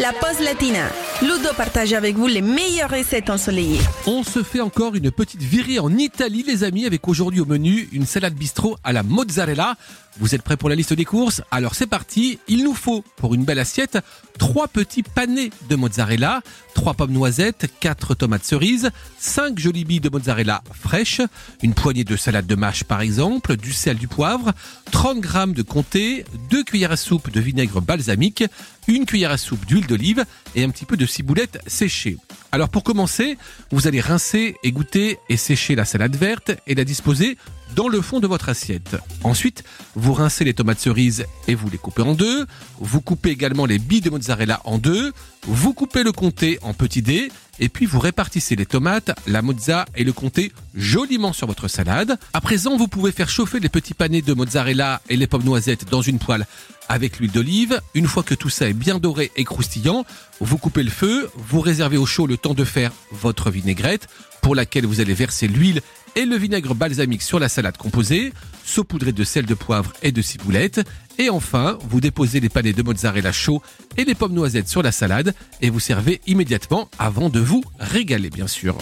la pause latina. Ludo partage avec vous les meilleures recettes ensoleillées. On se fait encore une petite virée en Italie, les amis, avec aujourd'hui au menu une salade bistrot à la mozzarella. Vous êtes prêts pour la liste des courses? Alors c'est parti. Il nous faut, pour une belle assiette, trois petits panés de mozzarella, trois pommes noisettes, quatre tomates cerises, cinq jolies billes de mozzarella fraîches, une poignée de salade de mâche par exemple, du sel, du poivre, 30 grammes de comté, deux cuillères à soupe de vinaigre balsamique, une cuillère à soupe d'huile d'olive et un petit peu de ciboulette séchée. Alors pour commencer, vous allez rincer, égoutter et sécher la salade verte et la disposer dans le fond de votre assiette. Ensuite, vous rincez les tomates cerises et vous les coupez en deux. Vous coupez également les billes de mozzarella en deux. Vous coupez le comté en petits dés et puis vous répartissez les tomates, la mozza et le comté joliment sur votre salade. À présent, vous pouvez faire chauffer les petits panés de mozzarella et les pommes noisettes dans une poêle avec l'huile d'olive. Une fois que tout ça est bien doré et croustillant, vous coupez le feu, vous réservez au chaud le temps de faire votre vinaigrette pour laquelle vous allez verser l'huile et le vinaigre balsamique sur la salade composée, saupoudrée de sel de poivre et de ciboulette. Et enfin, vous déposez les panais de mozzarella chaud et les pommes noisettes sur la salade et vous servez immédiatement avant de vous régaler bien sûr.